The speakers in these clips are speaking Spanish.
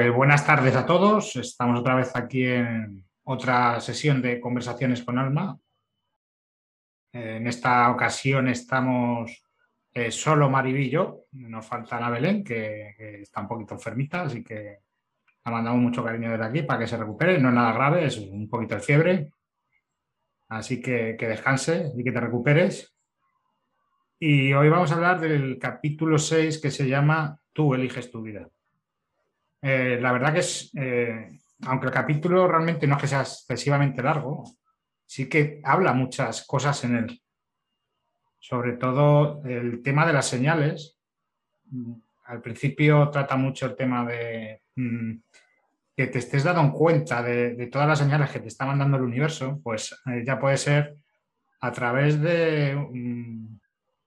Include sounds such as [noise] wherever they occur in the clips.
Eh, buenas tardes a todos. Estamos otra vez aquí en otra sesión de conversaciones con Alma. Eh, en esta ocasión estamos eh, solo Maribillo. Nos falta la Belén, que, está un poquito enfermita, así que la mandamos mucho cariño desde aquí para que se recupere. No es nada grave, es un poquito de fiebre. Así que que descanse y que te recuperes. Y hoy vamos a hablar del capítulo 6 que se llama Tú eliges tu vida. Eh, la verdad que es, eh, aunque el capítulo realmente no es que sea excesivamente largo, sí que habla muchas cosas en él. Sobre todo el tema de las señales. Al principio trata mucho el tema de mm, que te estés dando cuenta de, todas las señales que te está mandando el universo, pues eh, ya puede ser a través mm, de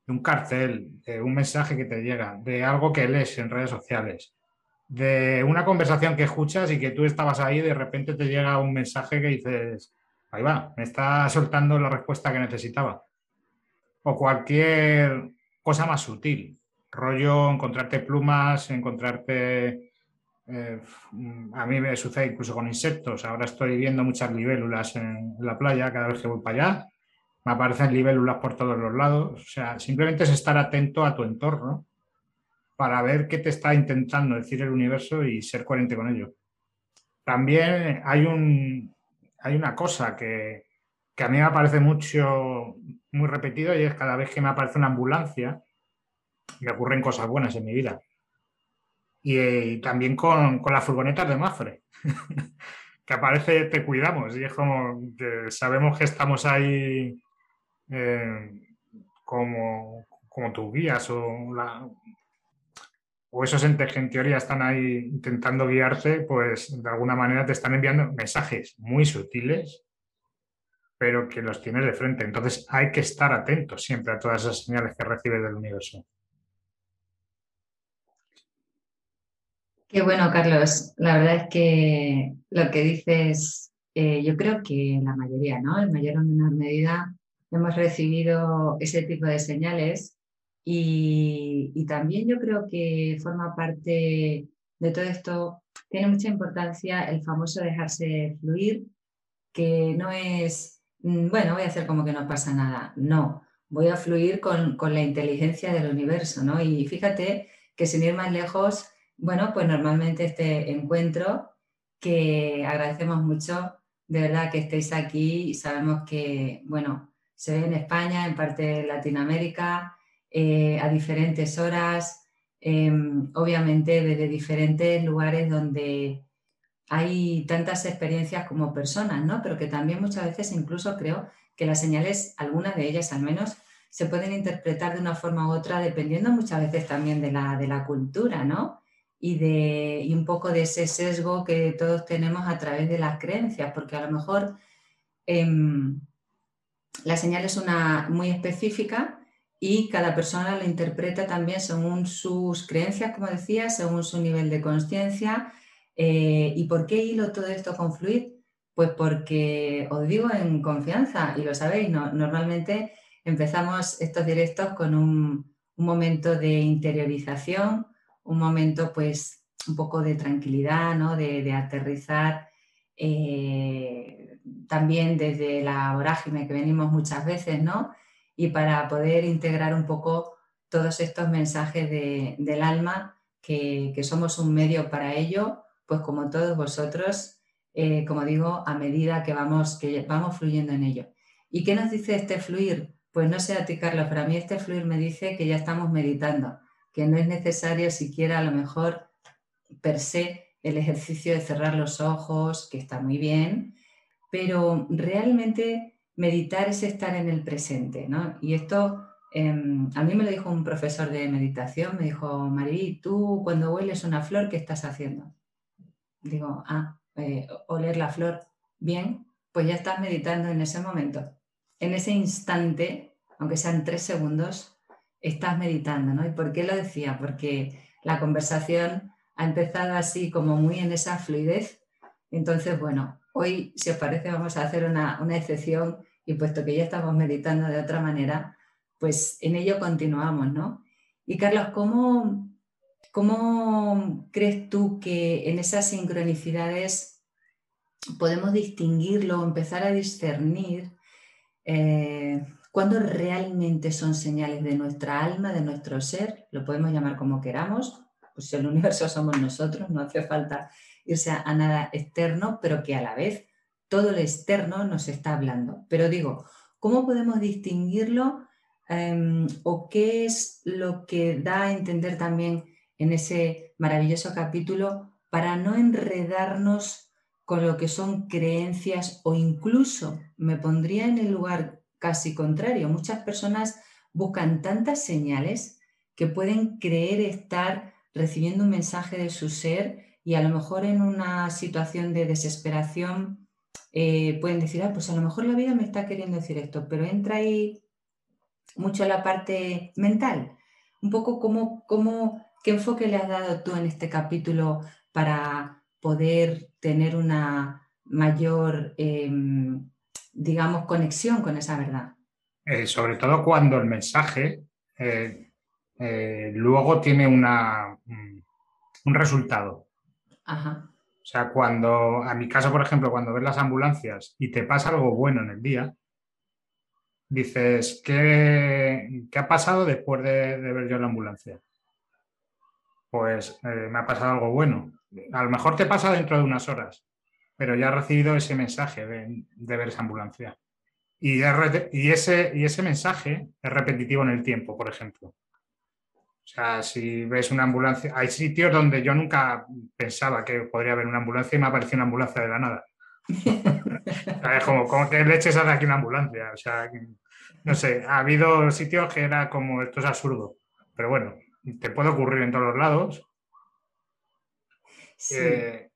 un cartel, de un mensaje que te llega, de algo que lees en redes sociales, de una conversación que escuchas y que tú estabas ahí de repente te llega un mensaje que dices, ahí va, me está soltando la respuesta que necesitaba. O cualquier cosa más sutil, rollo encontrarte plumas, encontrarte... Eh, a mí me sucede incluso con insectos. Ahora estoy viendo muchas libélulas en, la playa cada vez que voy para allá. Me aparecen libélulas por todos los lados. O sea, simplemente es estar atento a tu entorno para ver qué te está intentando decir el universo y ser coherente con ello. También hay, un, hay una cosa que, a mí me parece mucho, muy repetido y es cada vez que me aparece una ambulancia, me ocurren cosas buenas en mi vida. Y, también con, con, las furgonetas de Mafre, [laughs] que aparece Te Cuidamos y es como que sabemos que estamos ahí eh, como, como tus guías o la, o esos entes que en teoría están ahí intentando guiarte, pues de alguna manera te están enviando mensajes muy sutiles, pero que los tienes de frente. Entonces hay que estar atentos siempre a todas esas señales que recibes del universo. Qué bueno, Carlos. La verdad es que lo que dices, eh, yo creo que la mayoría, ¿no? En mayor o menor medida hemos recibido ese tipo de señales y, también yo creo que forma parte de todo esto, tiene mucha importancia el famoso dejarse fluir, que no es, mm, bueno, voy a hacer como que no pasa nada, no, voy a fluir con, con la inteligencia del universo, ¿no? Y fíjate que sin ir más lejos, bueno, pues normalmente este encuentro que agradecemos mucho, de verdad que estéis aquí y sabemos que, bueno, se ve en España, en parte de Latinoamérica, eh, a diferentes horas, em, obviamente desde diferentes lugares donde hay tantas experiencias como personas, ¿no? Pero que también muchas veces incluso creo que las señales, algunas de ellas al menos, se pueden interpretar de una forma u otra dependiendo muchas veces también de la, de la cultura, ¿no? Y, de, y un poco de ese sesgo que todos tenemos a través de las creencias, porque a lo mejor em, la señal es una muy específica, y cada persona lo interpreta también según sus creencias, como decía, según su nivel de conciencia. Eh, ¿Y por qué hilo todo esto con Fluid? Pues porque os digo en confianza, y lo sabéis, normalmente empezamos estos directos con un, momento de interiorización, un momento pues un poco de tranquilidad, ¿no? de, aterrizar eh, también desde la vorágine que venimos muchas veces, ¿no? Y para poder integrar un poco todos estos mensajes del alma, que, somos un medio para ello, pues como todos vosotros, eh, como digo, a medida que vamos, que vamos fluyendo en ello. ¿Y qué nos dice este fluir? Pues no sé a ti, Carlos, pero a mí este fluir me dice que ya estamos meditando, que no es necesario siquiera a lo mejor per se el ejercicio de cerrar los ojos, que está muy bien, pero realmente meditar es estar en el presente, ¿no? Y esto em, a mí me lo dijo un profesor de meditación, me dijo, Marí, tú cuando hueles una flor, ¿qué estás haciendo? Digo, ah, eh, oler la flor, bien, pues ya estás meditando en ese momento. En ese instante, aunque sean tres segundos, estás meditando, ¿no? ¿Y por qué lo decía? Porque la conversación ha empezado así como muy en esa fluidez. Entonces, bueno, Hoy, si os parece, vamos a hacer una, excepción y puesto que ya estamos meditando de otra manera, pues en ello continuamos, ¿no? Y Carlos, ¿cómo, ¿cómo crees tú que en esas sincronicidades podemos distinguirlo, empezar a discernir eh, cuándo realmente son señales de nuestra alma, de nuestro ser? Lo podemos llamar como queramos, pues el universo somos nosotros, no hace falta irse a nada externo, pero que a la vez todo lo externo nos está hablando. Pero digo, ¿cómo podemos distinguirlo em, o qué es lo que da a entender también en ese maravilloso capítulo para no enredarnos con lo que son creencias o incluso me pondría en el lugar casi contrario. Muchas personas buscan tantas señales que pueden creer estar recibiendo un mensaje de su ser y a lo mejor en una situación de desesperación eh, pueden decir, ah, pues a lo mejor la vida me está queriendo decir esto, pero entra ahí mucho la parte mental. Un poco como, como, qué enfoque le has dado tú en este capítulo para poder tener una mayor, em, digamos, conexión con esa verdad. Eh, sobre todo cuando el mensaje eh, luego tiene una, un resultado. O sea, cuando, a mi caso, por ejemplo, cuando ves las ambulancias y te pasa algo bueno en el día, dices, ¿qué, ha pasado después de, ver yo la ambulancia? Pues eh, me ha pasado algo bueno. A lo mejor te pasa dentro de unas horas, pero ya has recibido ese mensaje de, ver esa ambulancia. Y, y, ese, y ese mensaje es repetitivo en el tiempo, por ejemplo. O sea, si ves una ambulancia, hay sitios donde yo nunca pensaba que podría haber una ambulancia y me apareció una ambulancia de la nada. [laughs] es como, como que leches hace aquí una ambulancia. O sea, no sé, ha habido sitios que era como, esto es absurdo. Pero bueno, te puede ocurrir en todos los lados. Eh,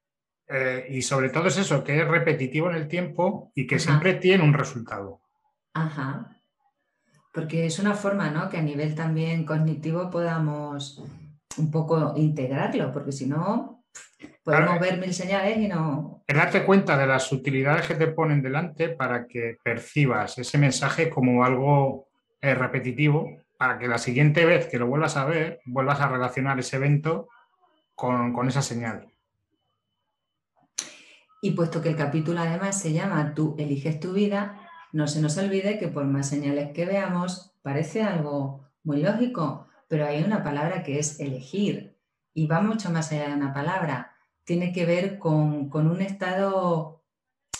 eh, y sobre todo es eso, que es repetitivo en el tiempo y que siempre tiene un resultado. Ajá porque es una forma, ¿no? Que a nivel también cognitivo podamos un poco integrarlo, porque si no, podemos ver mil señales y no... darte cuenta de las utilidades que te ponen delante para que percibas ese mensaje como algo eh, repetitivo, para que la siguiente vez que lo vuelvas a ver, vuelvas a relacionar ese evento con, con esa señal. Y puesto que el capítulo además se llama Tú eliges tu vida, no se nos olvide que por más señales que veamos, parece algo muy lógico, pero hay una palabra que es elegir y va mucho más allá de una palabra. Tiene que ver con, un estado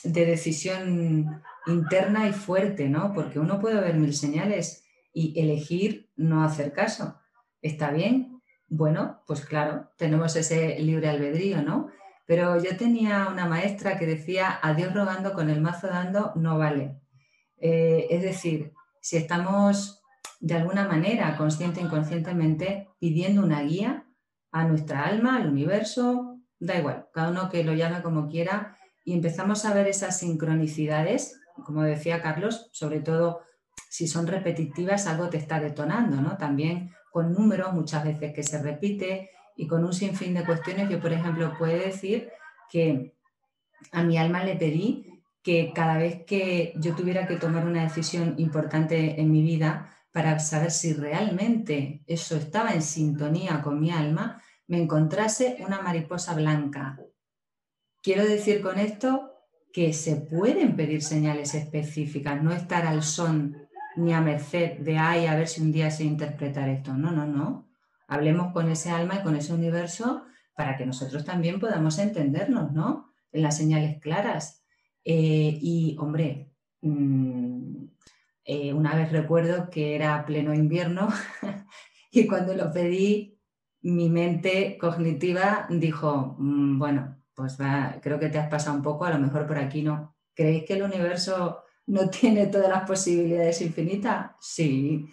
de decisión interna y fuerte, ¿no? Porque uno puede ver mil señales y elegir no hacer caso. ¿Está bien? Bueno, pues claro, tenemos ese libre albedrío, ¿no? Pero yo tenía una maestra que decía, a Dios rogando con el mazo dando no vale. Eh, es decir, si estamos de alguna manera, consciente e inconscientemente, pidiendo una guía a nuestra alma, al universo, da igual, cada uno que lo llame como quiera, y empezamos a ver esas sincronicidades, como decía Carlos, sobre todo si son repetitivas, algo te está detonando, ¿no? También con números muchas veces que se repite y con un sinfín de cuestiones, yo por ejemplo puedo decir que a mi alma le pedí que cada vez que yo tuviera que tomar una decisión importante en mi vida para saber si realmente eso estaba en sintonía con mi alma, me encontrase una mariposa blanca. Quiero decir con esto que se pueden pedir señales específicas, no estar al son ni a merced de, ay, a ver si un día sé interpretar esto. No, no, no. Hablemos con ese alma y con ese universo para que nosotros también podamos entendernos, ¿no? En las señales claras. Eh, y, hombre, mm, eh, una vez recuerdo que era pleno invierno [laughs] y cuando lo pedí, mi mente cognitiva dijo, mm, bueno, pues creo que te has pasado un poco, a lo mejor por aquí no. ¿Creéis que el universo no [laughs] tiene todas las posibilidades infinitas? Sí.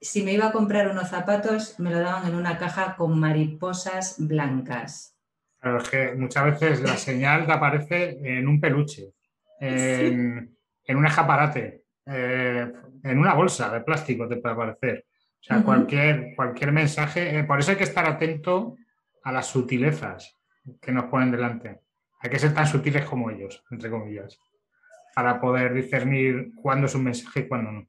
Si me iba a comprar unos zapatos, me lo daban en una caja con mariposas blancas. Claro, es que muchas veces la señal te aparece en un peluche en, un escaparate, eh, en una bolsa de plástico te puede aparecer. O sea, cualquier, cualquier mensaje. Eh, por eso hay que estar atento a las sutilezas que nos ponen delante. Hay que ser tan sutiles como ellos, entre comillas, para poder discernir cuándo es un mensaje y cuándo no.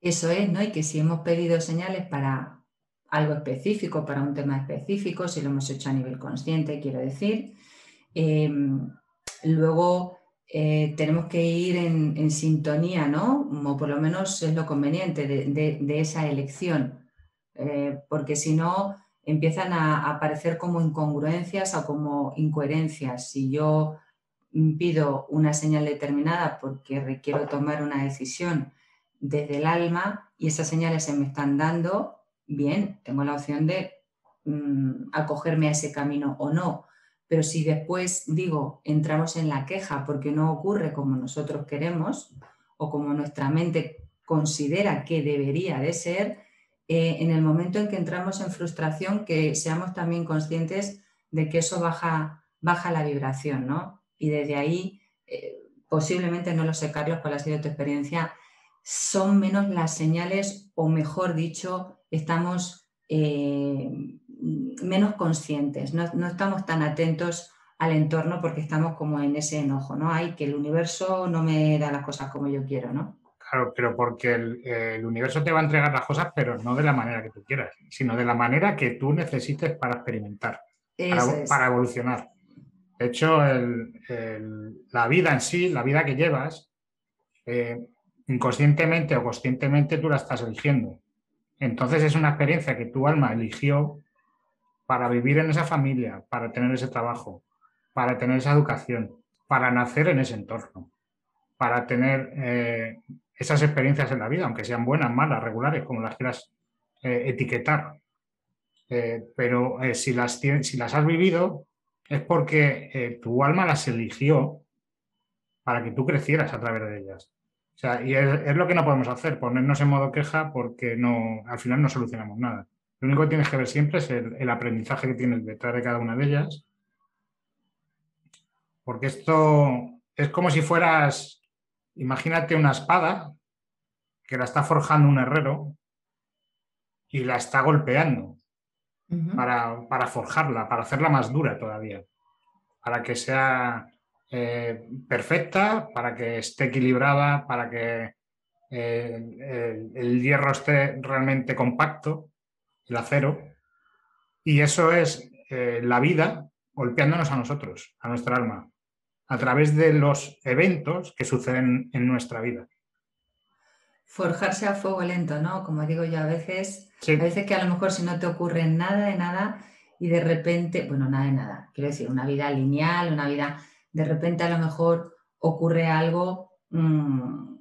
Eso es, ¿no? Y que si hemos pedido señales para algo específico para un tema específico, si lo hemos hecho a nivel consciente, quiero decir. Em, luego eh, tenemos que ir en, sintonía, ¿no? O por lo menos es lo conveniente de, esa elección, eh, porque si no empiezan a, aparecer como incongruencias o como incoherencias. Si yo pido una señal determinada porque requiero tomar una decisión desde el alma y esas señales se me están dando, bien, tengo la opción de mm, acogerme a ese camino o no. Pero si después digo, entramos en la queja porque no ocurre como nosotros queremos o como nuestra mente considera que debería de ser, eh, en el momento en que entramos en frustración, que seamos también conscientes de que eso baja, baja la vibración, ¿no? Y desde ahí, eh, posiblemente, no lo sé, Carlos, cuál ha sido tu experiencia, son menos las señales, o mejor dicho, estamos eh, menos conscientes, no, estamos tan atentos al entorno porque estamos como en ese enojo, ¿no? Hay que el universo no me da las cosas como yo quiero, ¿no? Claro, pero porque el, universo te va a entregar las cosas, pero no de la manera que tú quieras, sino de la manera que tú necesites para experimentar, para, evolucionar. De hecho, la vida en sí, la vida que llevas, eh, inconscientemente o conscientemente tú la estás eligiendo. Entonces es una experiencia que tu alma eligió para vivir en esa familia, para tener ese trabajo, para tener esa educación, para nacer en ese entorno, para tener eh, esas experiencias en la vida, aunque sean buenas, malas, regulares, como las quieras eh, etiquetar. Eh, pero si, las, si las has vivido es porque tu alma las eligió para que tú crecieras a través de ellas. O sea, y es, lo que no podemos hacer, ponernos en modo queja porque no, al final no solucionamos nada. Lo único que tienes que ver siempre es el, aprendizaje que tienes detrás de cada una de ellas. Porque esto es como si fueras, imagínate una espada que la está forjando un herrero y la está golpeando para, para, forjarla, para hacerla más dura todavía, para que sea eh, perfecta, para que esté equilibrada, para que eh, el, hierro esté realmente compacto, el acero. Y eso es eh, la vida golpeándonos a nosotros, a nuestra alma, a través de los eventos que suceden en nuestra vida. Forjarse a fuego lento, ¿no? Como digo yo a veces, a veces que a lo mejor si no te ocurre nada de nada y de repente, bueno, nada de nada, quiero decir, una vida lineal, una vida de repente a lo mejor ocurre algo mm,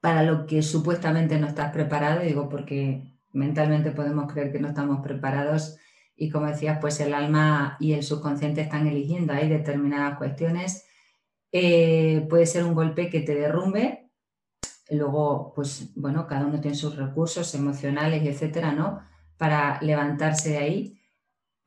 para lo que supuestamente no estás preparado, digo porque mentalmente podemos creer que no estamos preparados y como decías, pues el alma y el subconsciente están eligiendo ahí determinadas cuestiones. Eh, puede ser un golpe que te derrumbe, luego, pues bueno, cada uno tiene sus recursos emocionales etcétera, ¿no? Para levantarse de ahí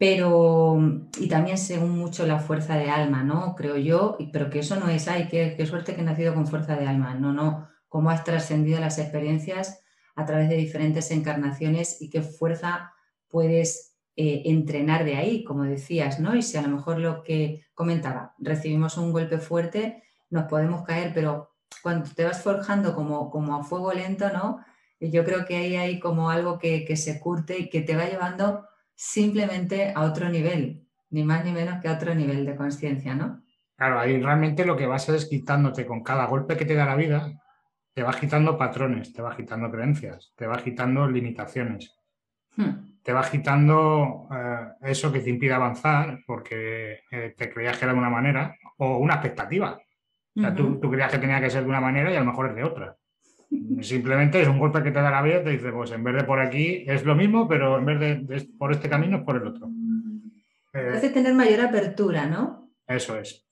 pero y también según mucho la fuerza de alma, ¿no? Creo yo, pero que eso no es, ay, qué, qué suerte que he nacido con fuerza de alma, no, no, cómo has trascendido las experiencias a través de diferentes encarnaciones y qué fuerza puedes eh, entrenar de ahí, como decías, ¿no? Y si a lo mejor lo que comentaba, recibimos un golpe fuerte, nos podemos caer, pero cuando te vas forjando como, como a fuego lento, ¿no? Yo creo que ahí hay como algo que, que se curte y que te va llevando simplemente a otro nivel, ni más ni menos que a otro nivel de conciencia, ¿no? Claro, ahí realmente lo que vas es quitándote con cada golpe que te da la vida, te vas quitando patrones, te vas quitando creencias, te vas quitando limitaciones, hmm. te vas quitando eh, eso que te impide avanzar porque eh, te creías que era de una manera o una expectativa. O sea, tú, tú, creías que tenía que ser de una manera y a lo mejor es de otra. Simplemente es un golpe que te da la vida te dice, pues en vez de por aquí es lo mismo, pero en vez de, por este camino es por el otro. Eh, Hace tener mayor apertura, ¿no? Eso es.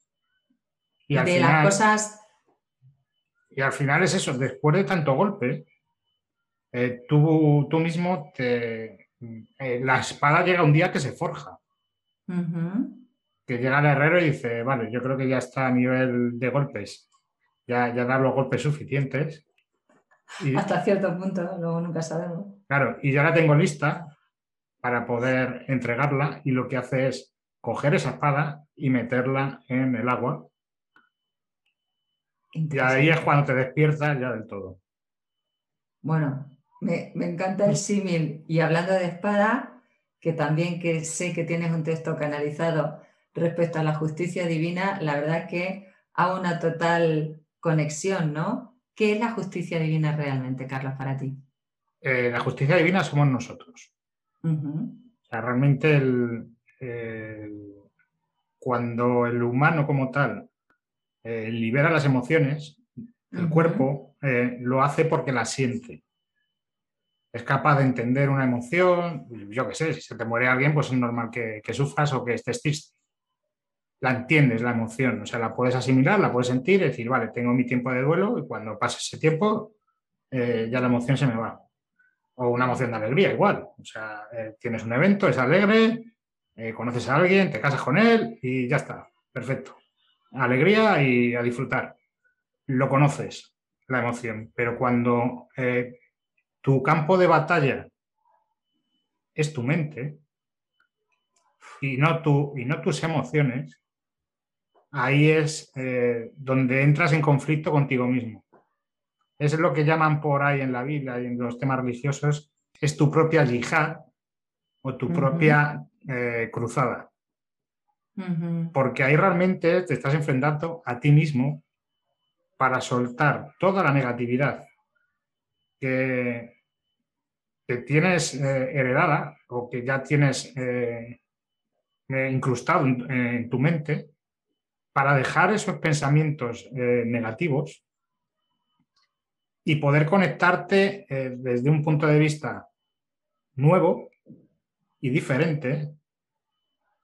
Y de las cosas. Y al final es eso, después de tanto golpe, eh, tú, tú, mismo te. Eh, la espada llega un día que se forja. Que llega el herrero y dice, vale, yo creo que ya está a nivel de golpes. Ya, ya da los golpes suficientes hasta cierto punto, luego nunca sabemos. Claro, y ya la tengo lista para poder entregarla y lo que hace es coger esa espada y meterla en el agua. Y ahí es cuando te despiertas ya del todo. Bueno, Me, encanta el símil. Y hablando de espada, que también que sé que tienes un texto canalizado respecto a la justicia divina, la verdad que hago una total conexión, ¿no? ¿Qué es la justicia divina realmente, Carlos, para ti? Eh, la justicia divina somos nosotros. O sea, realmente cuando el humano como tal eh, libera las emociones, el cuerpo eh, lo hace porque las siente. Es capaz de entender una emoción, yo qué sé, si se te muere alguien, pues es normal que, que sufras o que estés triste. La entiendes, la emoción, o sea, la puedes asimilar, la puedes sentir decir, vale, tengo mi tiempo de duelo y cuando pase ese tiempo eh, ya la emoción se me va. O una emoción de alegría, igual. O sea, tienes un evento, es alegre, conoces a alguien, te casas con él y ya está, perfecto. Alegría y a disfrutar lo conoces, la emoción, pero cuando eh, tu campo de batalla es tu mente y no, tu, y no tus emociones, ahí es eh, donde entras en conflicto contigo mismo. Es lo que llaman por ahí en la Biblia y en los temas religiosos, es tu propia yihad o tu propia eh, cruzada. Porque ahí realmente te estás enfrentando a ti mismo para soltar toda la negatividad que, tienes eh, heredada o que ya tienes eh, eh, incrustado en, tu mente, para dejar esos pensamientos negativos y poder conectarte desde un punto de vista nuevo y diferente.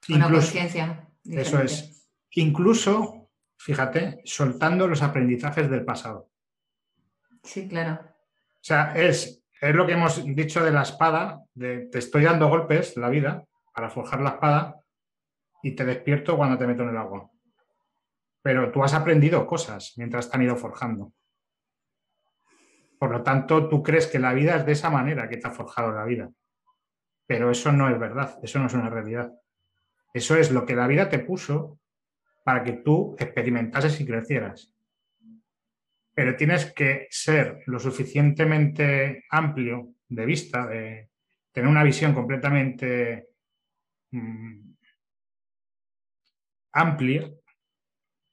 Una conciencia. Eso es. Incluso fíjate, soltando los aprendizajes del pasado. Sí, claro. O sea, es, es lo que hemos dicho de la espada, de te estoy dando golpes la vida para forjar la espada y te despierto cuando te meto en el agua. Pero tú has aprendido cosas mientras te han ido forjando. Por lo tanto, tú crees que la vida es de esa manera que te ha forjado la vida. Pero eso no es verdad, eso no es una realidad. Eso es lo que la vida te puso para que tú experimentases y crecieras. Pero tienes que ser lo suficientemente amplio de vista, de tener una visión completamente mm, amplia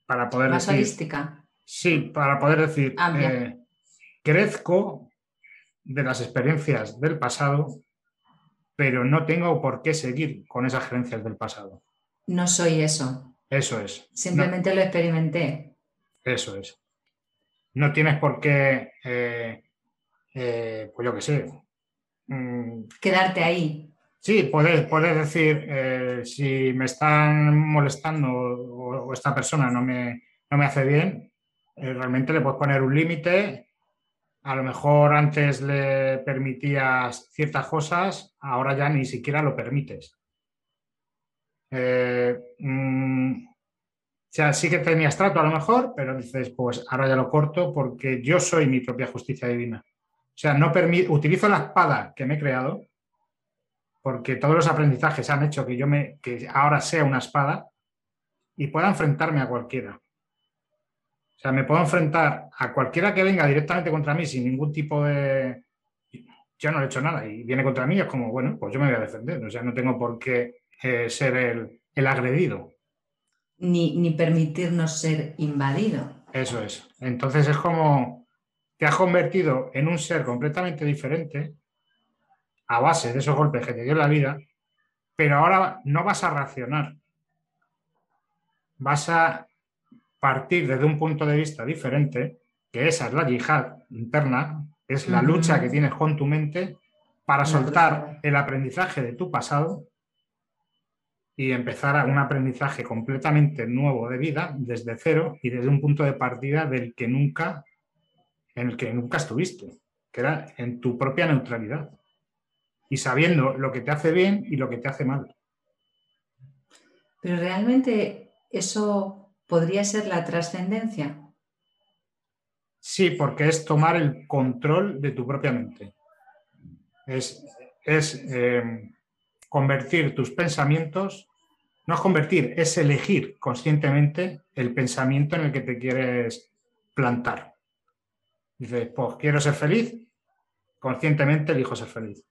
para poder Más decir... Sí, para poder decir, eh, crezco de las experiencias del pasado, pero no tengo por qué seguir con esas creencias del pasado. No soy eso. Eso es. Simplemente lo experimenté. Eso es. No tienes por qué, eh, eh, pues yo qué sé. Mm, Quedarte ahí. Sí, puedes, puedes decir, eh, si me están molestando o, esta persona no me, no me hace bien, realmente le puedes poner un límite. A lo mejor antes le permitías ciertas cosas, ahora ya ni siquiera lo permites. Eh, mm, o sea, sí que tenías trato a lo mejor, pero dices, pues ahora ya lo corto porque yo soy mi propia justicia divina. O sea, no utilizo la espada que me he creado porque todos los aprendizajes han hecho que yo me, que ahora sea una espada y pueda enfrentarme a cualquiera. O sea, me puedo enfrentar a cualquiera que venga directamente contra mí sin ningún tipo de... Yo no he hecho nada y viene contra mí, es como, bueno, pues yo me voy a defender. O sea, no tengo por qué eh, ser el, agredido. Ni, ni, permitirnos ser invadido. Eso es. Entonces es como te has convertido en un ser completamente diferente a base de esos golpes que te dio la vida, pero ahora no vas a reaccionar. Vas a partir desde un punto de vista diferente, que esa es la yihad interna, es la lucha que tienes con tu mente para soltar el aprendizaje de tu pasado y empezar a un aprendizaje completamente nuevo de vida desde cero y desde un punto de partida del que nunca, en el que nunca estuviste, que era en tu propia neutralidad y sabiendo lo que te hace bien y lo que te hace mal. Pero realmente eso podría ser la trascendencia. Sí, porque es tomar el control de tu propia mente. Es, es eh, convertir tus pensamientos, no es convertir, es elegir conscientemente el pensamiento en el que te quieres plantar. Dices, pues quiero ser feliz, conscientemente elijo ser feliz.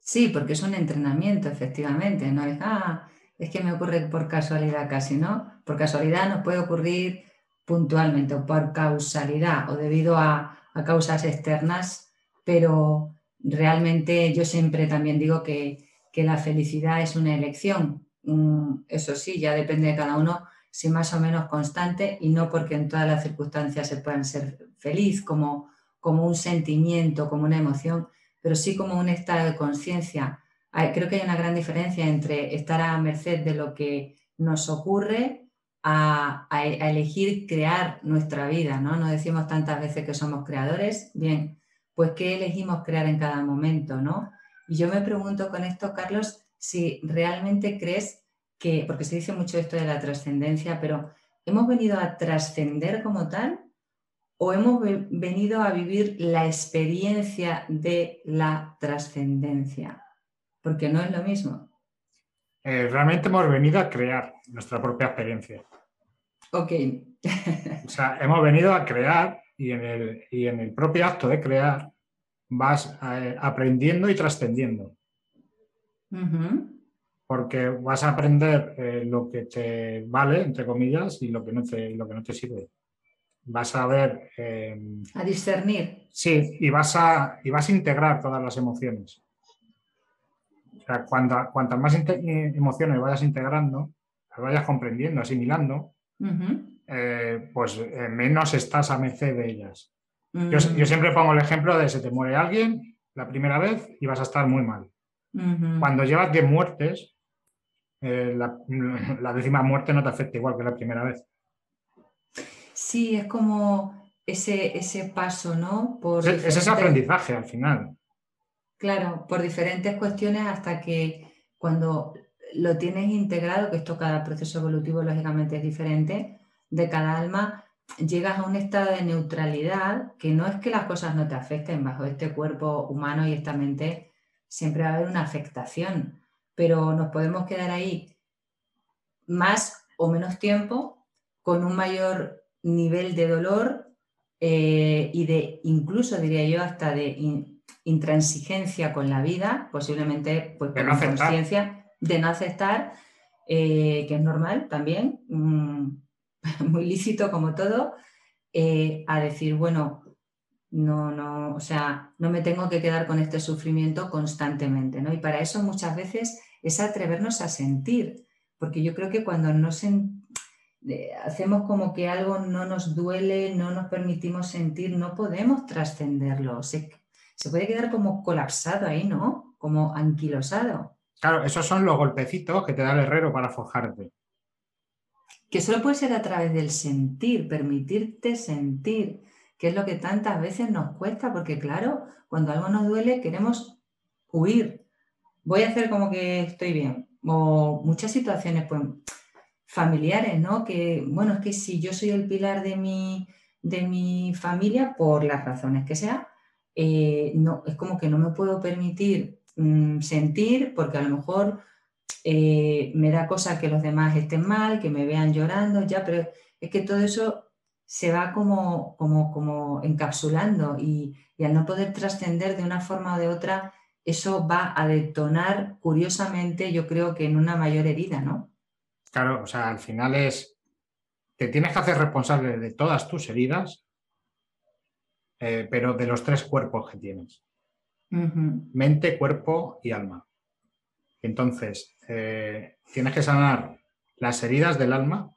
Sí, porque es un entrenamiento, efectivamente. No es, ah, es que me ocurre por casualidad casi, ¿no? Por casualidad nos puede ocurrir puntualmente o por causalidad o debido a, causas externas, pero realmente yo siempre también digo que, la felicidad es una elección. Mm, eso sí, ya depende de cada uno si más o menos constante y no porque en todas las circunstancias se puedan ser feliz como, como un sentimiento, como una emoción, pero sí como un estado de conciencia. Creo que hay una gran diferencia entre estar a merced de lo que nos ocurre a, elegir crear nuestra vida, ¿no? Nos decimos tantas veces que somos creadores. Bien, pues ¿qué elegimos crear en cada momento, no? Y yo me pregunto con esto, Carlos, si realmente crees que, porque se dice mucho esto de la trascendencia, pero ¿hemos venido a trascender como tal? ¿O hemos venido a vivir la experiencia de la trascendencia? Porque no es lo mismo. Eh, realmente hemos venido a crear nuestra propia experiencia. Ok. o sea, hemos venido a crear y en el, en el propio acto de crear vas eh, aprendiendo y trascendiendo. Porque vas a aprender eh, lo que te vale, entre comillas, y lo que no te, lo que no te sirve. Vas a ver... Em, a discernir. Sí, y vas a, y vas a integrar todas las emociones. Sea, cuantas más emociones vayas integrando, las vayas comprendiendo, asimilando, eh, pues eh, menos estás a merced de ellas. yo, mm. siempre pongo el ejemplo de se te muere alguien la primera vez y vas a estar muy mal. Cuando llevas 10 muertes, eh, [laughs] la, décima muerte no te afecta igual que la primera vez. Sí, es como ese, ese paso, ¿no? Por es, ese aprendizaje al final. Claro, por diferentes cuestiones hasta que cuando lo tienes integrado, que esto cada proceso evolutivo lógicamente es diferente, de cada alma, llegas a un estado de neutralidad que no es que las cosas no te afecten bajo este cuerpo humano y esta mente, siempre va a haber una afectación, pero nos podemos quedar ahí más o menos tiempo con un mayor nivel de dolor eh, y de incluso diría yo hasta de intransigencia con la vida, posiblemente pues con conciencia de no aceptar, eh, que es normal también, mm, [laughs] muy lícito como todo, eh, a decir, bueno, no, no, o sea, no me tengo que quedar con este sufrimiento constantemente, ¿no? Y para eso muchas veces es atrevernos a sentir, porque yo creo que cuando no eh, hacemos como que algo no nos duele, no nos permitimos sentir, no podemos trascenderlo, se, se puede quedar como colapsado ahí, ¿no? Como anquilosado. Claro, esos son los golpecitos que te da el herrero para forjarte. Que solo puede ser a través del sentir, permitirte sentir, que es lo que tantas veces nos cuesta, porque claro, cuando algo nos duele queremos huir. Voy a hacer como que estoy bien. O muchas situaciones pues, familiares, ¿no? Que, bueno, es que si yo soy el pilar de mi, de mi familia, por las razones que sea, eh, no, es como que no me puedo permitir Mm, sentir, porque a lo mejor eh, me da cosa que los demás estén mal, que me vean llorando, ya, pero es que todo eso se va como, como, como encapsulando y, al no poder trascender de una forma o de otra, eso va a detonar curiosamente, yo creo que en una mayor herida, ¿no? Claro, o sea, al final es, te tienes que hacer responsable de todas tus heridas, eh, pero de los tres cuerpos que tienes mente, cuerpo y alma. Entonces, eh, tienes que sanar las heridas del alma,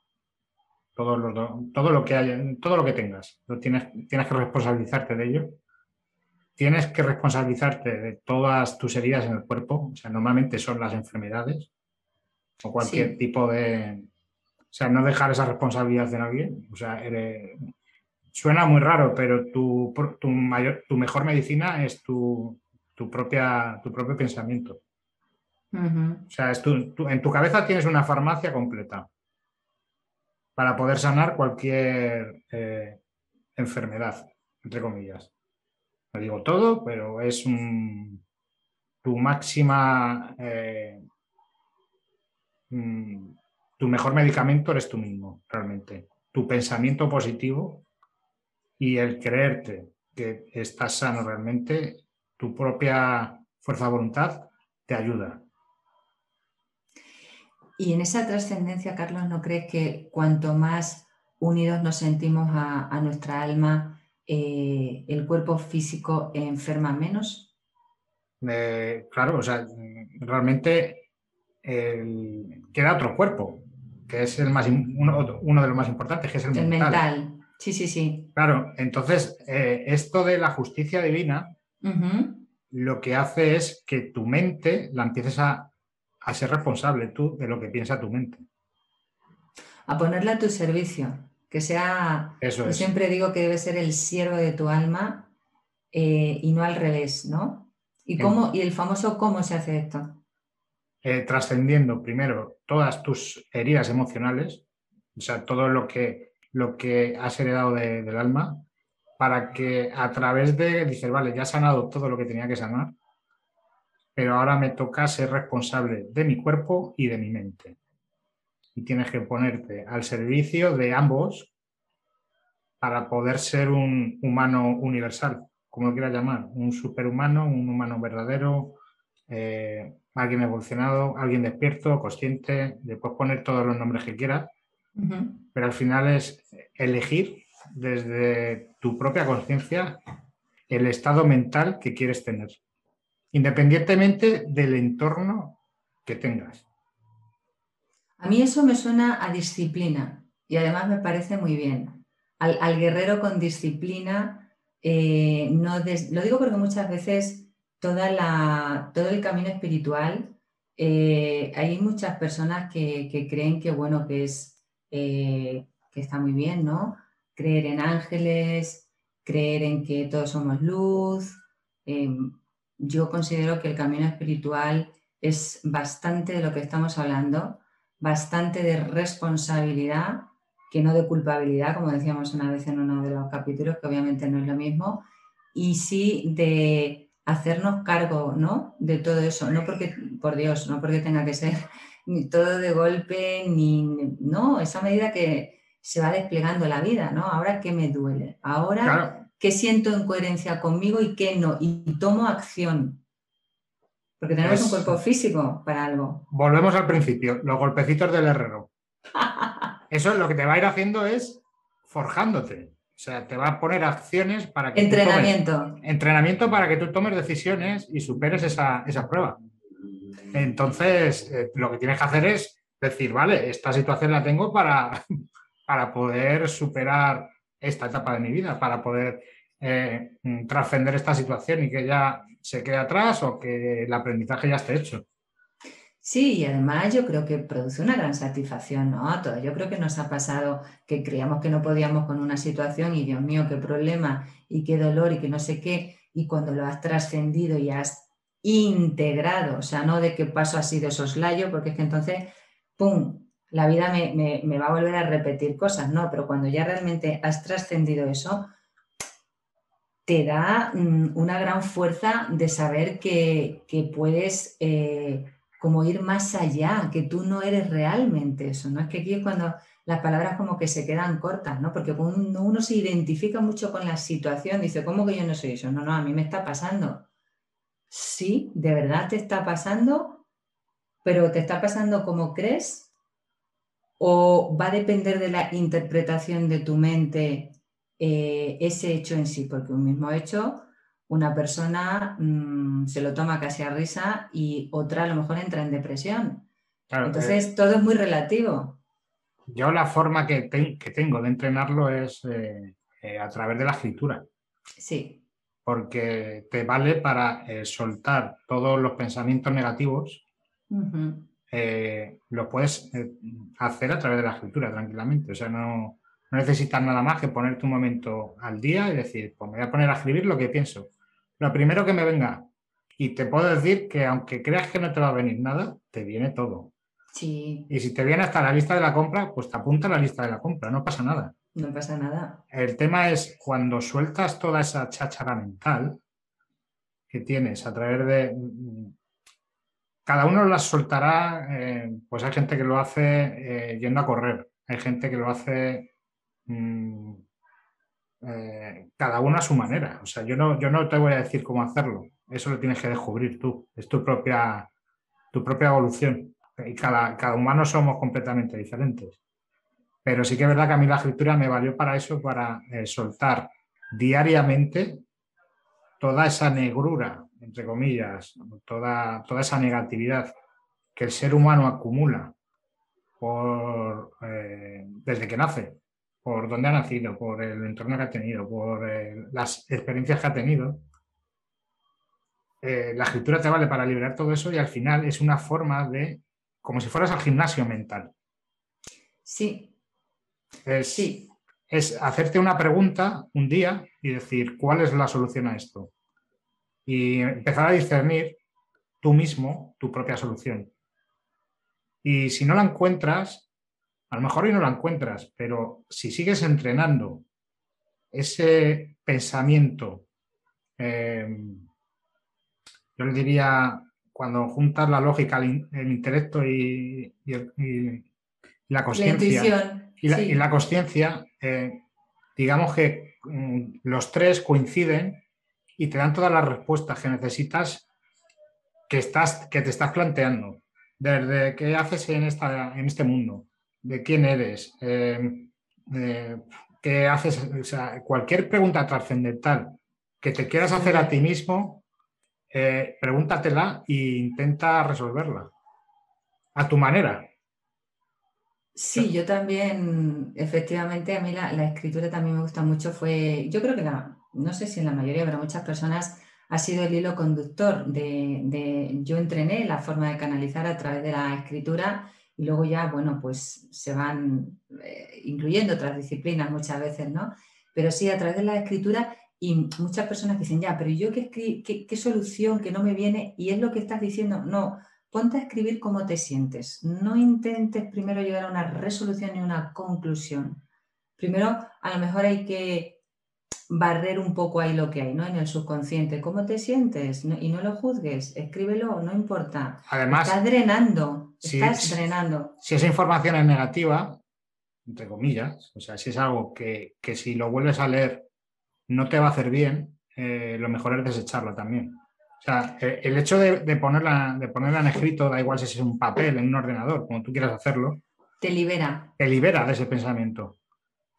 todo lo, todo lo que hay, todo lo que tengas, lo tienes, tienes que responsabilizarte de ello. Tienes que responsabilizarte de todas tus heridas en el cuerpo, o sea, normalmente son las enfermedades o cualquier tipo de... O sea, no dejar esa responsabilidad de nadie. O sea, suena muy raro, pero tu, tu, mayor, tu mejor medicina es tu, tu, propia, tu propio pensamiento. O sea, en tu cabeza tienes una farmacia completa para poder sanar cualquier eh, enfermedad, entre comillas. No digo todo, pero es tu máxima, eh, mm, tu mejor medicamento eres tú mismo, realmente. Tu pensamiento positivo y el creerte que estás sano realmente, tu propia fuerza de voluntad te ayuda. Y en esa trascendencia, Carlos, ¿no crees que cuanto más unidos nos sentimos a, nuestra alma, eh, el cuerpo físico enferma menos? claro, o sea, realmente queda otro cuerpo, que es el más, uno, de los más importantes, que es el, el mental. Sí, sí, sí. Claro, entonces eh, esto de la justicia divina lo que hace es que tu mente la empieces a a ser responsable tú de lo que piensa tu mente. A ponerla a tu servicio, que sea, Eso yo siempre digo que debe ser el siervo de tu alma eh, y no al revés, ¿no? ¿Y, cómo, y el famoso cómo se hace esto? Eh, trascendiendo primero todas tus heridas emocionales, o sea, todo lo que, lo que has heredado del alma, para que a través de, dices, vale, ya has sanado todo lo que tenía que sanar, pero ahora me toca ser responsable de mi cuerpo y de mi mente. Y tienes que ponerte al servicio de ambos para poder ser un humano universal, como lo quieras llamar, un superhumano, un humano verdadero, eh, alguien evolucionado, alguien despierto, consciente, puedes poner todos los nombres que quieras, pero al final es elegir desde tu propia conciencia el estado mental que quieres tener independientemente del entorno que tengas. A mí eso me suena a disciplina y además me parece muy bien. Al, guerrero con disciplina, eh, no lo digo porque muchas veces toda la, todo el camino espiritual, eh, hay muchas personas que, creen que, bueno, que es, eh, que está muy bien, ¿no? Creer en ángeles, creer en que todos somos luz, em, yo considero que el camino espiritual es bastante de lo que estamos hablando, bastante de responsabilidad, que no de culpabilidad, como decíamos una vez en uno de los capítulos, que obviamente no es lo mismo, y sí de hacernos cargo ¿no? de todo eso, no porque, por Dios, no porque tenga que ser ni todo de golpe, ni, no, esa medida que se va desplegando la vida, ¿no? Ahora, ¿qué me duele? Ahora, qué siento en coherencia conmigo y qué no, y tomo acción. Porque tenemos un pues cuerpo físico para algo. Volvemos al principio, los golpecitos del herrero. [laughs] Eso lo que te va a ir haciendo es forjándote. O sea, te va a poner acciones para que... Entrenamiento. entrenamiento para que tú tomes decisiones y superes esa, prueba. Entonces, eh, lo que tienes que hacer es decir, vale, esta situación la tengo para, [laughs] para poder superar esta etapa de mi vida para poder eh, mm, trascender esta situación y que ya se quede atrás o que el aprendizaje ya esté hecho. Sí, y además yo creo que produce una gran satisfacción, ¿no? A todos. Yo creo que nos ha pasado que creíamos que no podíamos con una situación y Dios mío, qué problema y qué dolor y que no sé qué. Y cuando lo has trascendido y has integrado, o sea, no de qué paso ha sido soslayo, porque es que entonces, ¡pum!, la vida me, va a volver a repetir cosas, ¿no? Pero cuando ya realmente has trascendido eso, te da mm, una gran fuerza de saber que, puedes eh, como ir más allá, que tú no eres realmente eso, ¿no? Es que aquí es cuando las palabras como que se quedan cortas, ¿no? Porque cuando uno se identifica mucho con la situación, dice, ¿cómo que yo no soy eso? No, no, a mí me está pasando. Sí, de verdad te está pasando, pero te está pasando como crees ¿O va a depender de la interpretación de tu mente eh, ese hecho en sí? Porque un mismo hecho, una persona mm, se lo toma casi a risa y otra a lo mejor entra en depresión. Entonces, eh, todo es muy relativo. Yo la forma que, tengo de entrenarlo es eh, a través de la escritura. Sí. Porque te vale para soltar todos los pensamientos negativos eh, lo puedes eh, hacer a través de la escritura tranquilamente. O sea, no, necesitas nada más que ponerte un momento al día y decir, pues me voy a poner a escribir lo que pienso. Lo primero que me venga. Y te puedo decir que aunque creas que no te va a venir nada, te viene todo. Sí. Y si te viene hasta la lista de la compra, pues te apunta a la lista de la compra, no pasa nada. No pasa nada. El tema es cuando sueltas toda esa cháchara mental que tienes a través de cada uno las soltará, eh, pues hay gente que lo hace eh, yendo a correr, hay gente que lo hace mm, eh, cada uno a su manera. O sea, yo no, yo no te voy a decir cómo hacerlo. Eso lo tienes que descubrir tú. Es tu propia, tu propia evolución. Y cada, cada humano somos completamente diferentes. Pero sí que es verdad que a mí la escritura me valió para eso, para eh, soltar diariamente toda esa negrura, entre comillas, toda, toda esa negatividad que el ser humano acumula por, eh, desde que nace, por dónde ha nacido, por el entorno que ha tenido, por eh, las experiencias que ha tenido. La escritura te vale para liberar todo eso y al final es una forma de, como si fueras al gimnasio mental. Sí. Es, sí. es hacerte una pregunta un día y decir, ¿cuál es la solución a esto? Y empezar a discernir tú mismo tu propia solución. Y si no la encuentras, a lo mejor hoy no la encuentras, pero si sigues entrenando ese pensamiento, eh, yo le diría, cuando juntas la lógica, el, intelecto y, la conciencia. Y, la conciencia, eh, digamos que mm, los tres coinciden y te dan todas las respuestas que necesitas que, estás, que te estás planteando desde qué haces en, esta, en este mundo, de quién eres, eh, qué haces, o sea, cualquier pregunta trascendental que te quieras hacer a ti mismo, eh, pregúntatela e intenta resolverla a tu manera. Sí, yo también, efectivamente, a mí la, escritura también me gusta mucho. Fue, yo creo que la, no sé si en la mayoría, pero muchas personas ha sido el hilo conductor de, yo entrené la forma de canalizar a través de la escritura y luego ya, bueno, pues se van eh, incluyendo otras disciplinas muchas veces, ¿no? Pero sí, a través de la escritura y muchas personas dicen, ya, pero yo qué, qué, qué solución que no me viene y es lo que estás diciendo, no, ponte a escribir cómo te sientes, no intentes primero llegar a una resolución y una conclusión. Primero, a lo mejor hay que barrer un poco ahí lo que hay, ¿no? En el subconsciente. ¿Cómo te sientes? y no lo juzgues, escríbelo, no importa. Además, estás drenando, estás drenando. Si esa información es negativa, entre comillas, o sea, si es algo que, si lo vuelves a leer no te va a hacer bien, eh, lo mejor es desecharlo también. O sea, eh, el hecho de, ponerla, de ponerla en escrito, da igual si es un papel, en un ordenador, como tú quieras hacerlo. Te libera. Te libera de ese pensamiento.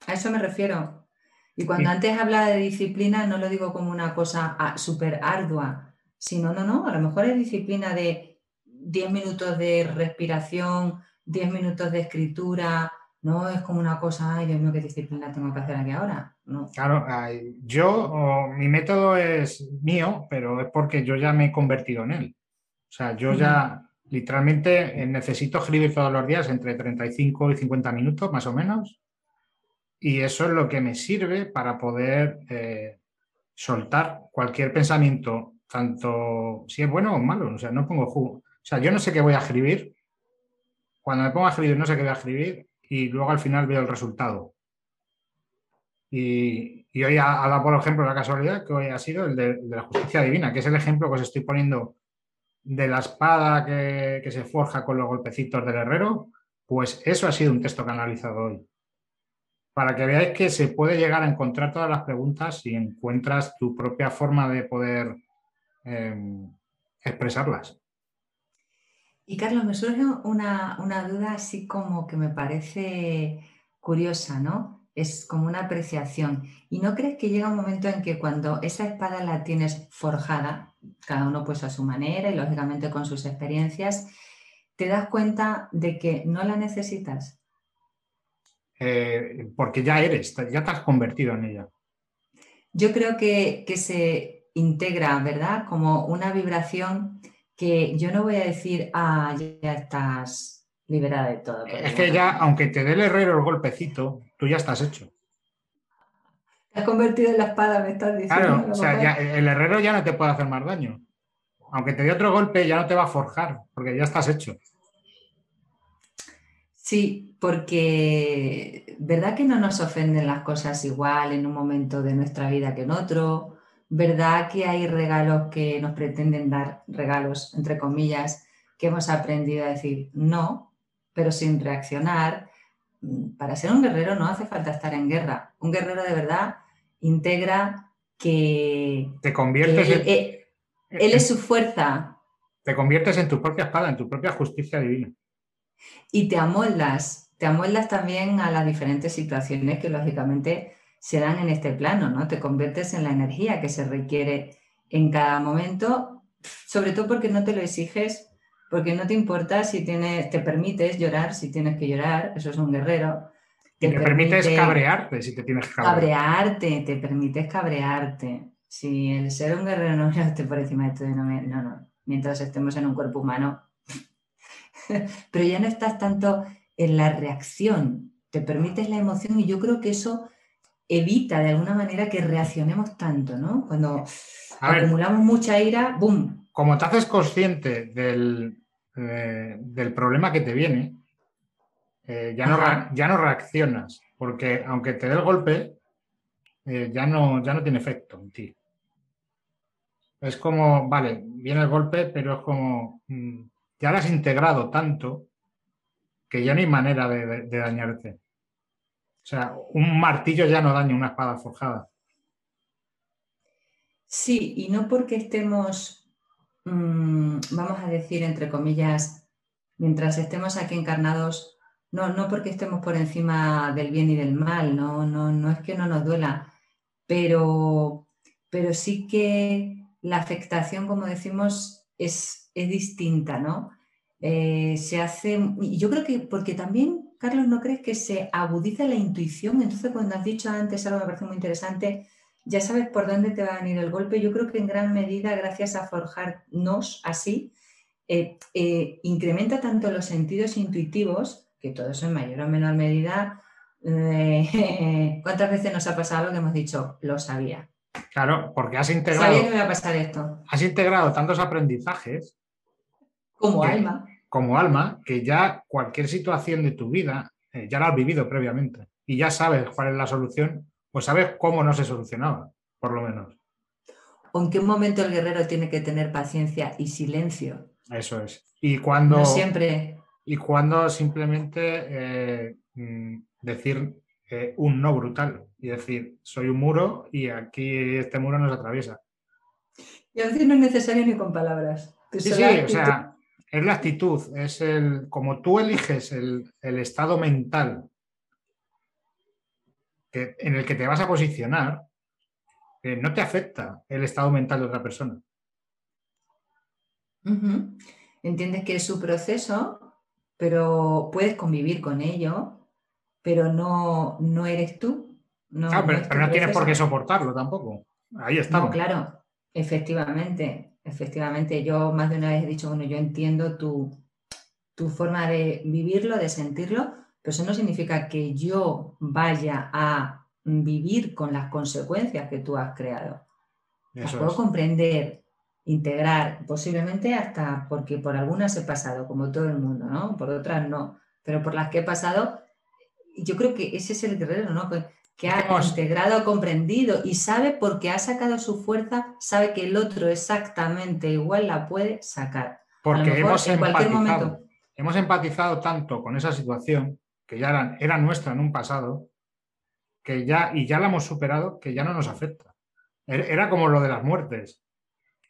A eso me refiero. Y cuando antes hablaba de disciplina, no lo digo como una cosa ah, súper ardua, sino, no, no, a lo mejor es disciplina de 10 minutos de respiración, 10 minutos de escritura, no es como una cosa, ay Dios mío, qué disciplina tengo que hacer aquí ahora. No. Claro, yo, mi método es mío, pero es porque yo ya me he convertido en él. O sea, yo ya literalmente eh, necesito escribir todos los días entre 35 y 50 minutos, más o menos. Y eso es lo que me sirve para poder eh, soltar cualquier pensamiento, tanto si es bueno o malo. O sea, no pongo jugo. O sea, yo no sé qué voy a escribir. Cuando me pongo a escribir, no sé qué voy a escribir y luego al final veo el resultado. Y, hoy ha, dado, por ejemplo, la casualidad que hoy ha sido el de, la justicia divina, que es el ejemplo que os estoy poniendo de la espada que, se forja con los golpecitos del herrero. Pues eso ha sido un texto canalizado hoy para que veáis que se puede llegar a encontrar todas las preguntas si encuentras tu propia forma de poder em, expresarlas. Y Carlos, me surge una, duda así como que me parece curiosa, ¿no? Es como una apreciación. ¿Y no crees que llega un momento en que cuando esa espada la tienes forjada, cada uno pues a su manera y lógicamente con sus experiencias, te das cuenta de que no la necesitas? Eh, porque ya eres, ya te has convertido en ella. Yo creo que, se integra, ¿verdad? Como una vibración que yo no voy a decir, ah, ya estás liberada de todo. Es que ya, aunque te dé el herrero el golpecito, tú ya estás hecho. Te has convertido en la espada, me estás diciendo. Claro, o sea, el herrero ya no te puede hacer más daño. Aunque te dé otro golpe, ya no te va a forjar, porque ya estás hecho. Sí, porque ¿verdad que no nos ofenden las cosas igual en un momento de nuestra vida que en otro? ¿Verdad que hay regalos que nos pretenden dar, regalos entre comillas, que hemos aprendido a decir no, pero sin reaccionar? Mm, para ser un guerrero no hace falta estar en guerra. Un guerrero de verdad integra que... Te conviertes él, en... él es su fuerza. Te conviertes en tu propia espada, en tu propia justicia divina. Y te amoldas, te amoldas también a las diferentes situaciones que lógicamente se dan en este plano, ¿no? Te conviertes en la energía que se requiere en cada momento, sobre todo porque no te lo exiges, porque no te importa si tienes, te permites llorar, si tienes que llorar, eso es un guerrero. Te, te permites cabrearte si te tienes que cabrear. Cabrearte, te permites cabrearte. Si el ser un guerrero no esté por encima de todo, no, no, no, mientras estemos en un cuerpo humano. [laughs] Pero ya no estás tanto en la reacción, te permites la emoción y yo creo que eso evita de alguna manera que reaccionemos tanto, ¿no? Cuando acumulamos mucha ira, ¡boom! Como te haces consciente del, eh, del problema que te viene, eh, ya, no, ya no reaccionas, porque aunque te dé el golpe, eh, ya, no, ya no tiene efecto en ti. Es como, vale, viene el golpe, pero es como, mm, ya lo has integrado tanto que ya no hay manera de dañarte. O sea, un martillo ya no daña una espada forjada. Sí, y no porque estemos, mm, vamos a decir, entre comillas, mientras estemos aquí encarnados, no, no porque estemos por encima del bien y del mal, no, no, no es que no nos duela, pero, pero sí que la afectación, como decimos, es, es distinta, ¿no? Eh, se hace, y yo creo que porque también Carlos, ¿no crees que se agudiza la intuición? Entonces, cuando has dicho antes algo que me parece muy interesante, ya sabes por dónde te va a venir el golpe. Yo creo que en gran medida, gracias a forjarnos así, eh, eh, incrementa tanto los sentidos intuitivos, que todo eso en mayor o menor medida. Eh, [laughs] ¿Cuántas veces nos ha pasado lo que hemos dicho? Lo sabía. Claro, porque has integrado. Sabía que me iba a pasar esto. Has integrado tantos aprendizajes. Como alma como alma que ya cualquier situación de tu vida eh, ya la has vivido previamente y ya sabes cuál es la solución, pues sabes cómo no se solucionaba, por lo menos. ¿O en qué momento el guerrero tiene que tener paciencia y silencio? Eso es. Y cuando. siempre. Y cuando simplemente eh, mm, decir eh, un no brutal y decir, soy un muro y aquí este muro nos atraviesa. Y a veces no es necesario ni con palabras. Sí, sí, o sea, es la actitud, es el, como tú eliges el, estado mental en el que te vas a posicionar, eh, no te afecta el estado mental de otra persona. Entiendes que es su proceso, pero puedes convivir con ello, pero no, no eres tú. No, pero, no tienes por qué soportarlo tampoco. Ahí estamos. claro, efectivamente. Efectivamente, yo más de una vez he dicho, bueno, yo entiendo tu, forma de vivirlo, de sentirlo, pero eso no significa que yo vaya a vivir con las consecuencias que tú has creado. Las puedo comprender, integrar, posiblemente hasta porque por algunas he pasado, como todo el mundo, ¿no? Por otras no, pero por las que he pasado, yo creo que ese es el guerrero, ¿no? que ha integrado, comprendido y sabe porque ha sacado su fuerza, sabe que el otro exactamente igual la puede sacar. Porque hemos empatizado, hemos empatizado tanto con esa situación que ya era, nuestra en un pasado, que ya, y ya la hemos superado, que ya no nos afecta. E, era como lo de las muertes.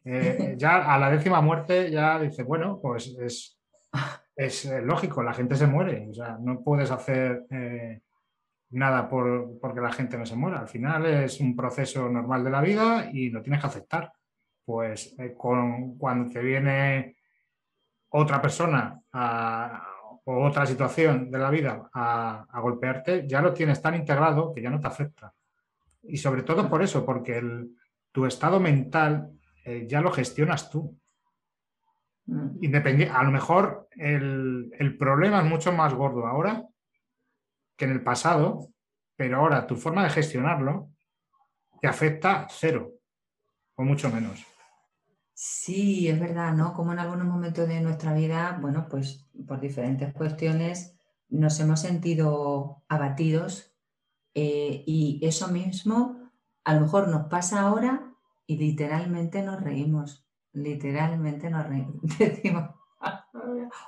Eh, [laughs] ya a la décima muerte ya dice, bueno, pues es, es eh, lógico, la gente se muere. O sea, no puedes hacer eh, nada por, porque la gente no se muera. Al final es un proceso normal de la vida y lo tienes que aceptar. Pues eh, con, cuando te viene otra persona o otra situación de la vida a, golpearte, ya lo tienes tan integrado que ya no te afecta. Y sobre todo por eso, porque el, tu estado mental eh, ya lo gestionas tú. Mm. Independiente, a lo mejor el, el problema es mucho más gordo ahora que en el pasado, pero ahora tu forma de gestionarlo te afecta cero o mucho menos. Sí, es verdad, ¿no? Como en algunos momentos de nuestra vida, bueno, pues por diferentes cuestiones nos hemos sentido abatidos eh, y eso mismo a lo mejor nos pasa ahora y literalmente nos reímos, literalmente nos reímos, [laughs] decimos,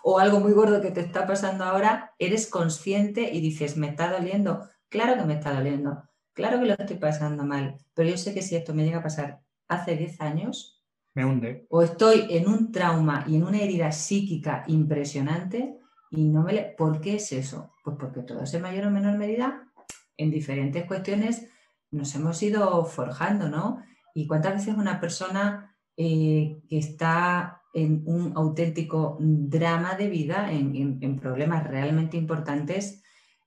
o algo muy gordo que te está pasando ahora, eres consciente y dices, me está doliendo. Claro que me está doliendo, claro que lo estoy pasando mal, pero yo sé que si esto me llega a pasar hace 10 años, me hunde. O estoy en un trauma y en una herida psíquica impresionante y no me le... ¿Por qué es eso? Pues porque todos en mayor o menor medida, en diferentes cuestiones, nos hemos ido forjando, ¿no? Y cuántas veces una persona eh, que está en un auténtico drama de vida, en, problemas realmente importantes,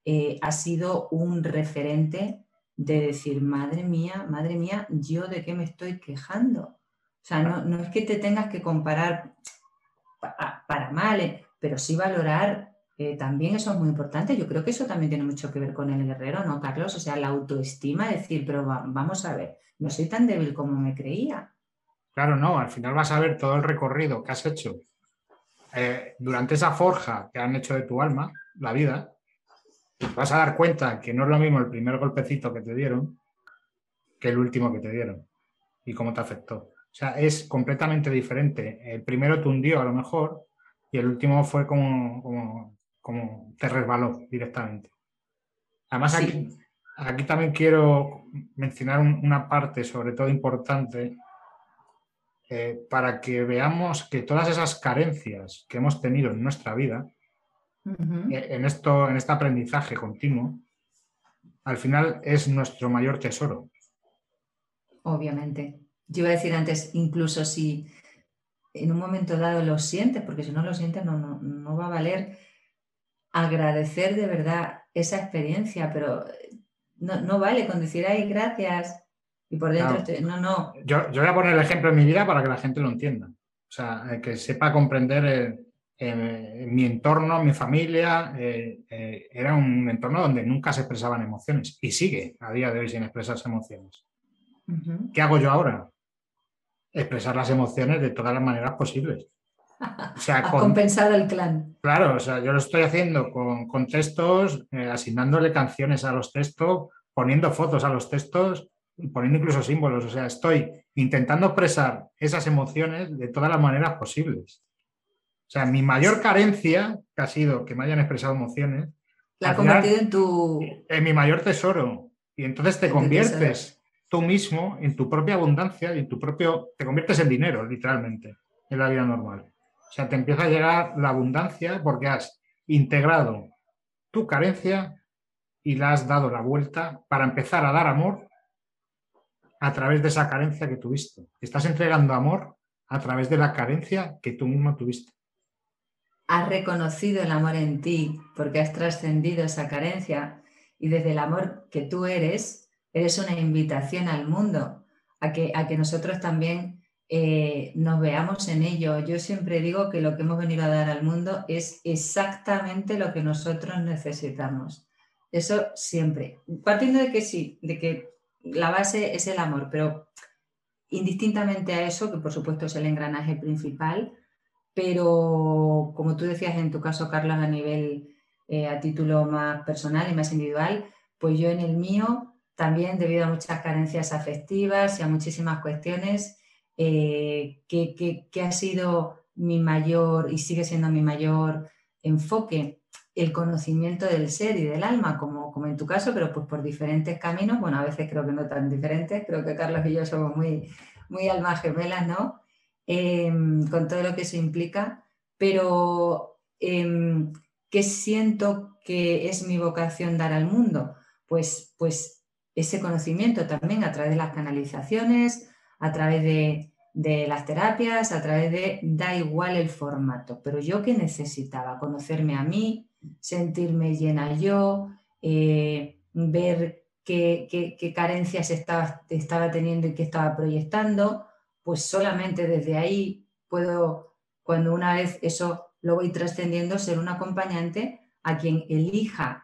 eh, ha sido un referente de decir, madre mía, madre mía, yo de qué me estoy quejando. O sea, no, es que te tengas que comparar para, mal, eh, pero sí valorar también eso es muy importante. Yo creo que eso también tiene mucho que ver con el guerrero, ¿no, Carlos? O sea, la autoestima, decir, pero vamos a ver, no soy tan débil como me creía. Claro, no, al final vas a ver todo el recorrido que has hecho eh, durante esa forja que han hecho de tu alma, la vida, vas a dar cuenta que no es lo mismo el primer golpecito que te dieron que el último que te dieron y cómo te afectó. O sea, es completamente diferente. El primero te hundió a lo mejor y el último fue como, como, como te resbaló directamente. Además, aquí, aquí también quiero mencionar una parte sobre todo importante eh, para que veamos que todas esas carencias que hemos tenido en nuestra vida, eh, en, esto, en este aprendizaje continuo, al final es nuestro mayor tesoro. Obviamente. Yo iba a decir antes, incluso si en un momento dado lo sientes, porque si no lo sientes no, no, va a valer agradecer de verdad esa experiencia, pero no, no vale con decir, ay, gracias, y por dentro, no, no. Yo, yo, voy a poner el ejemplo en mi vida para que la gente lo entienda. O sea, eh, que sepa comprender eh, eh, mi entorno, mi familia. era un entorno donde nunca se expresaban emociones y sigue a día de hoy sin expresarse emociones. ¿Qué hago yo ahora? Expresar las emociones de todas las maneras posibles. O sea, [laughs] compensado el clan. Claro, o sea, yo lo estoy haciendo con, con textos, asignándole canciones a los textos, poniendo fotos a los textos, poniendo incluso símbolos, o sea, estoy intentando expresar esas emociones de todas las maneras posibles. O sea, mi mayor carencia, que ha sido que me hayan expresado emociones, la ha convertido en tu... En mi mayor tesoro. Y entonces te conviertes tú mismo en tu propia abundancia y en tu propio... Te conviertes en dinero, literalmente, en la vida normal. O sea, te empieza a llegar la abundancia porque has integrado tu carencia y la has dado la vuelta para empezar a dar amor a través de esa carencia que tuviste. Estás entregando amor a través de la carencia que tú mismo tuviste. Has reconocido el amor en ti porque has trascendido esa carencia y desde el amor que tú eres, eres una invitación al mundo a que, a que nosotros también eh, nos veamos en ello. Yo siempre digo que lo que hemos venido a dar al mundo es exactamente lo que nosotros necesitamos. Eso siempre. Partiendo de que sí, de que la base es el amor, pero indistintamente a eso, que por supuesto es el engranaje principal, pero como tú decías en tu caso, Carlos, a nivel, eh, a título más personal y más individual, pues yo en el mío también debido a muchas carencias afectivas y a muchísimas cuestiones, eh, que, que ha sido mi mayor y sigue siendo mi mayor enfoque el conocimiento del ser y del alma, como, como en tu caso, pero pues por diferentes caminos, bueno, a veces creo que no tan diferentes, creo que Carlos y yo somos muy, muy almas gemelas, ¿no? Em, con todo lo que eso implica, pero em, ¿qué siento que es mi vocación dar al mundo? Pues, pues ese conocimiento también a través de las canalizaciones, a través de, de las terapias, a través de, da igual el formato, pero yo que necesitaba conocerme a mí, sentirme llena yo, eh, ver qué, carencias estaba, estaba teniendo y qué estaba proyectando, pues solamente desde ahí puedo, cuando una vez eso lo voy trascendiendo, ser un acompañante a quien elija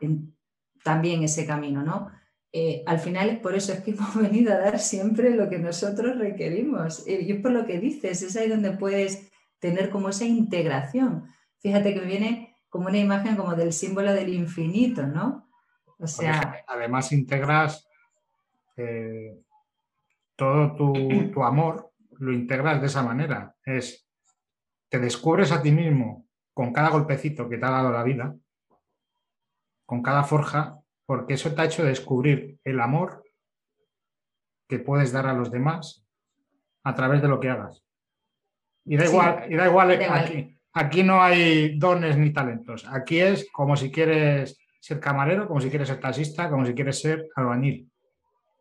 también ese camino, ¿no? Eh, al final es por eso es que [laughs] hemos venido a dar siempre lo que nosotros requerimos. Y es por lo que dices, es ahí donde puedes tener como esa integración. Fíjate que viene como una imagen como del símbolo del infinito, ¿no? O sea... Además integras eh, todo tu, amor, lo integras de esa manera. Es, te descubres a ti mismo con cada golpecito que te ha dado la vida, con cada forja, porque eso te ha hecho descubrir el amor que puedes dar a los demás a través de lo que hagas. Y da igual, y da igual, aquí, aquí no hay dones ni talentos. Aquí es como si quieres ser camarero, como si quieres ser taxista, como si quieres ser albañil.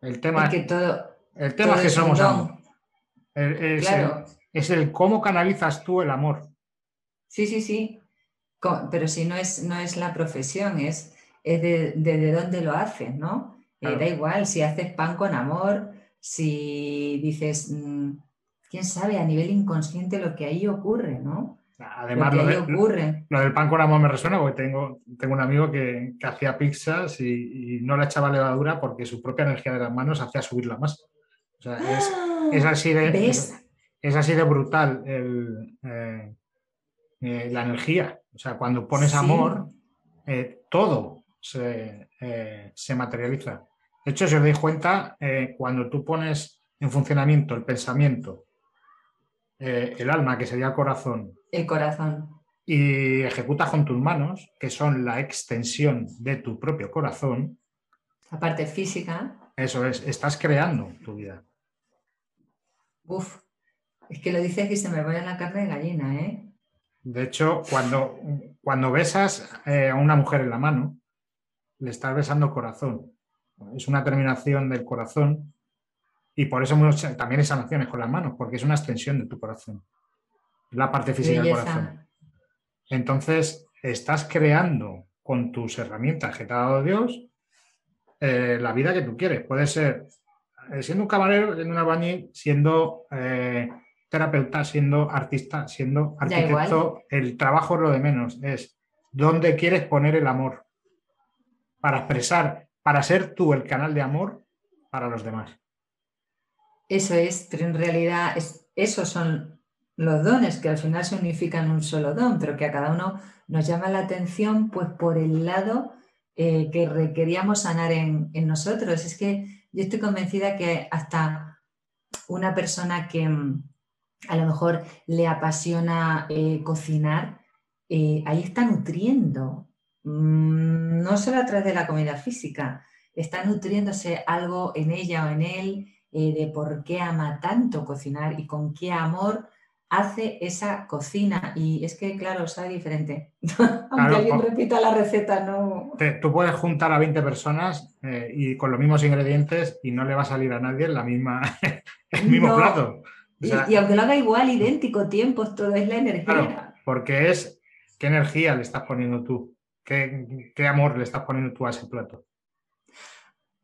El tema es que todo, el tema es que somos amor. Es, el, cómo canalizas tú el amor. Sí, sí, sí. Pero si no es, no es la profesión, es, es de, dónde lo haces, ¿no? Eh, da igual si haces pan con amor, si dices, mm, quién sabe, a nivel inconsciente lo que ahí ocurre, ¿no? Además, lo, del pan con amor me resuena porque tengo, tengo un amigo que, hacía pizzas y, no le echaba levadura porque su propia energía de las manos hacía subir la masa. O sea, es, así de, es, así de brutal eh, eh, la energía. O sea, cuando pones amor, eh, todo se, se, materializa. De hecho, si os dais cuenta, cuando tú pones en funcionamiento el pensamiento, el alma, que sería el corazón, el corazón. Y ejecutas con tus manos, que son la extensión de tu propio corazón. La parte física. Eso es, estás creando tu vida. Uf, es que lo dices y se me pone la carne de gallina, ¿eh? De hecho, cuando, cuando besas eh, a una mujer en la mano, le estás besando corazón. Es una terminación del corazón y por eso también hay sanaciones con las manos, porque es una extensión de tu corazón la parte física del corazón. Entonces, estás creando con tus herramientas que te ha dado Dios eh, la vida que tú quieres. Puede ser eh, siendo un camarero, siendo una bañi, siendo eh, terapeuta, siendo artista, siendo arquitecto. El trabajo es lo de menos. Es dónde quieres poner el amor para expresar, para ser tú el canal de amor para los demás. Eso es, pero en realidad es, esos son los dones, que al final se unifican en un solo don, pero que a cada uno nos llama la atención pues por el lado eh, que requeríamos sanar en, nosotros. Es que yo estoy convencida que hasta una persona que mm, a lo mejor le apasiona eh, cocinar, eh, ahí está nutriendo, mm, no solo a través de la comida física, está nutriéndose algo en ella o en él de por qué ama tanto cocinar y con qué amor hace esa cocina. Y es que, claro, sabe diferente. [laughs] Aunque alguien repita la receta, no. tú puedes juntar a 20 personas eh, y con los mismos ingredientes y no le va a salir a nadie la misma, [laughs] el mismo plato. y, aunque lo haga igual, idéntico, tiempos, todo es la energía. porque es qué energía le estás poniendo tú, qué, qué amor le estás poniendo tú a ese plato.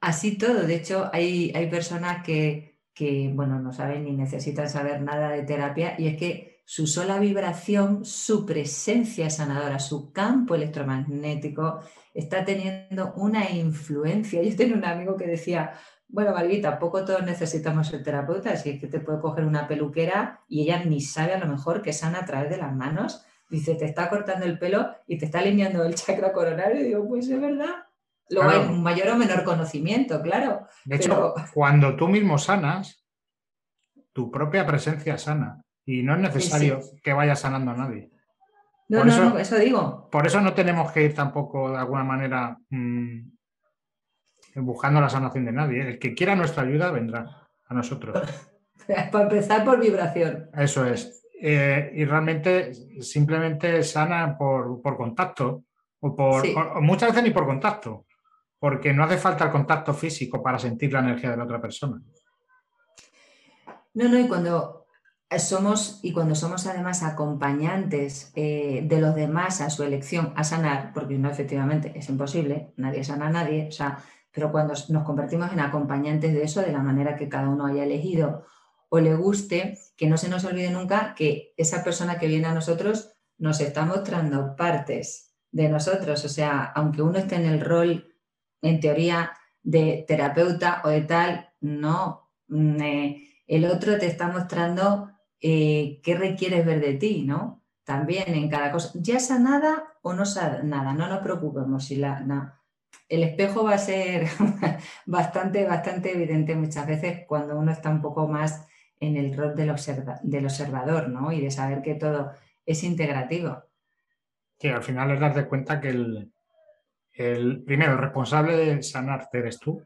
Así todo. De hecho, hay, hay personas que que, bueno, no saben ni necesitan saber nada de terapia, y es que su sola vibración, su presencia sanadora, su campo electromagnético está teniendo una influencia. Yo tengo un amigo que decía, bueno, Marguita, tampoco todos necesitamos ser terapeutas, si es que te puede coger una peluquera y ella ni sabe a lo mejor que sana a través de las manos. Dice, te está cortando el pelo y te está alineando el [laughs] chakra coronario. Y digo, pues es verdad. Luego hay un mayor o menor conocimiento, claro. De hecho, cuando tú mismo sanas, tu propia presencia sana. Y no es necesario que vayas sanando a nadie. No, no, no, eso digo. Por eso no tenemos que ir tampoco de alguna manera mm, buscando la sanación de nadie. El que quiera nuestra ayuda vendrá a nosotros. [laughs] Para empezar por vibración. Eso es. Eh, y realmente simplemente sana por, contacto. O por, muchas veces ni por contacto porque no hace falta el contacto físico para sentir la energía de la otra persona. No, no, y cuando somos, y cuando somos además acompañantes eh, de los demás a su elección a sanar, porque no efectivamente es imposible, nadie sana a nadie, o sea, pero cuando nos convertimos en acompañantes de eso, de la manera que cada uno haya elegido o le guste, que no se nos olvide nunca que esa persona que viene a nosotros nos está mostrando partes de nosotros, o sea, aunque uno esté en el rol en teoría de terapeuta o de tal, no. Mm, eh, el otro te está mostrando eh, qué requieres ver de ti, ¿no? También en cada cosa. ¿Ya nada o no nada? No nos preocupemos si la, El espejo va a ser [laughs] bastante, bastante evidente muchas veces cuando uno está un poco más en el rol del, del observador, ¿no? Y de saber que todo es integrativo. Que al final es darte cuenta que el, el, primero, el responsable de sanarte eres tú.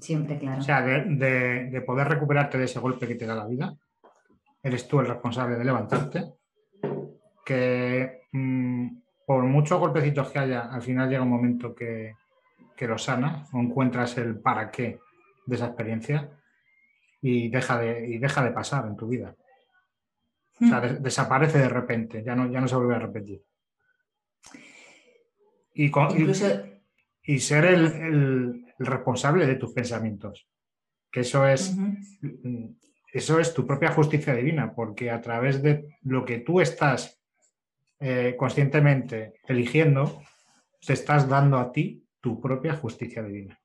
Siempre, claro. O sea, de, poder recuperarte de ese golpe que te da la vida, eres tú el responsable de levantarte, que mm, por muchos golpecitos que haya, al final llega un momento que, que lo sana o encuentras el para qué de esa experiencia y deja de, y deja de pasar en tu vida. O sea, hmm. desaparece de repente, ya no, ya no se vuelve a repetir. Y, y, ser el, responsable de tus pensamientos. Que eso es, eso es tu propia justicia divina, porque a través de lo que tú estás eh, conscientemente eligiendo, te estás dando a ti tu propia justicia divina.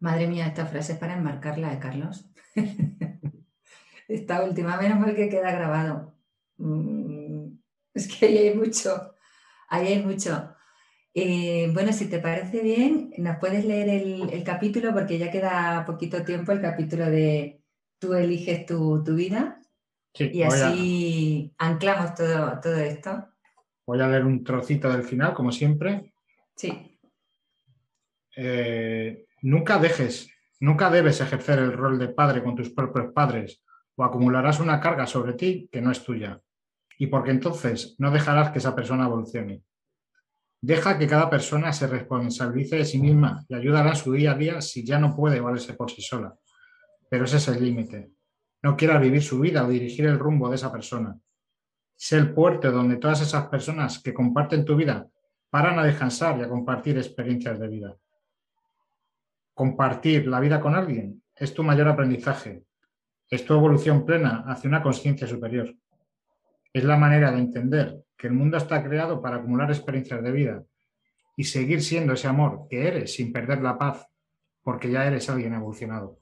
Madre mía, esta frase es para enmarcarla de Carlos. [laughs] esta última, menos mal que queda grabado. Mm, es que ahí hay mucho, ahí hay mucho. Eh, bueno, si te parece bien, nos puedes leer el, capítulo porque ya queda poquito tiempo el capítulo de tú eliges tu, vida. y así anclamos todo, todo esto. Voy a leer un trocito del final, como siempre. Sí. Eh, Nunca dejes, nunca debes ejercer el rol de padre con tus propios padres o acumularás una carga sobre ti que no es tuya. Y porque entonces no dejarás que esa persona evolucione. Deja que cada persona se responsabilice de sí misma y ayudará en su día a día si ya no puede valerse por sí sola. Pero ese es el límite. No quieras vivir su vida o dirigir el rumbo de esa persona. Sé el puerto donde todas esas personas que comparten tu vida paran a descansar y a compartir experiencias de vida. Compartir la vida con alguien es tu mayor aprendizaje, es tu evolución plena hacia una conciencia superior. Es la manera de entender que el mundo está creado para acumular experiencias de vida y seguir siendo ese amor que eres sin perder la paz, porque ya eres alguien evolucionado.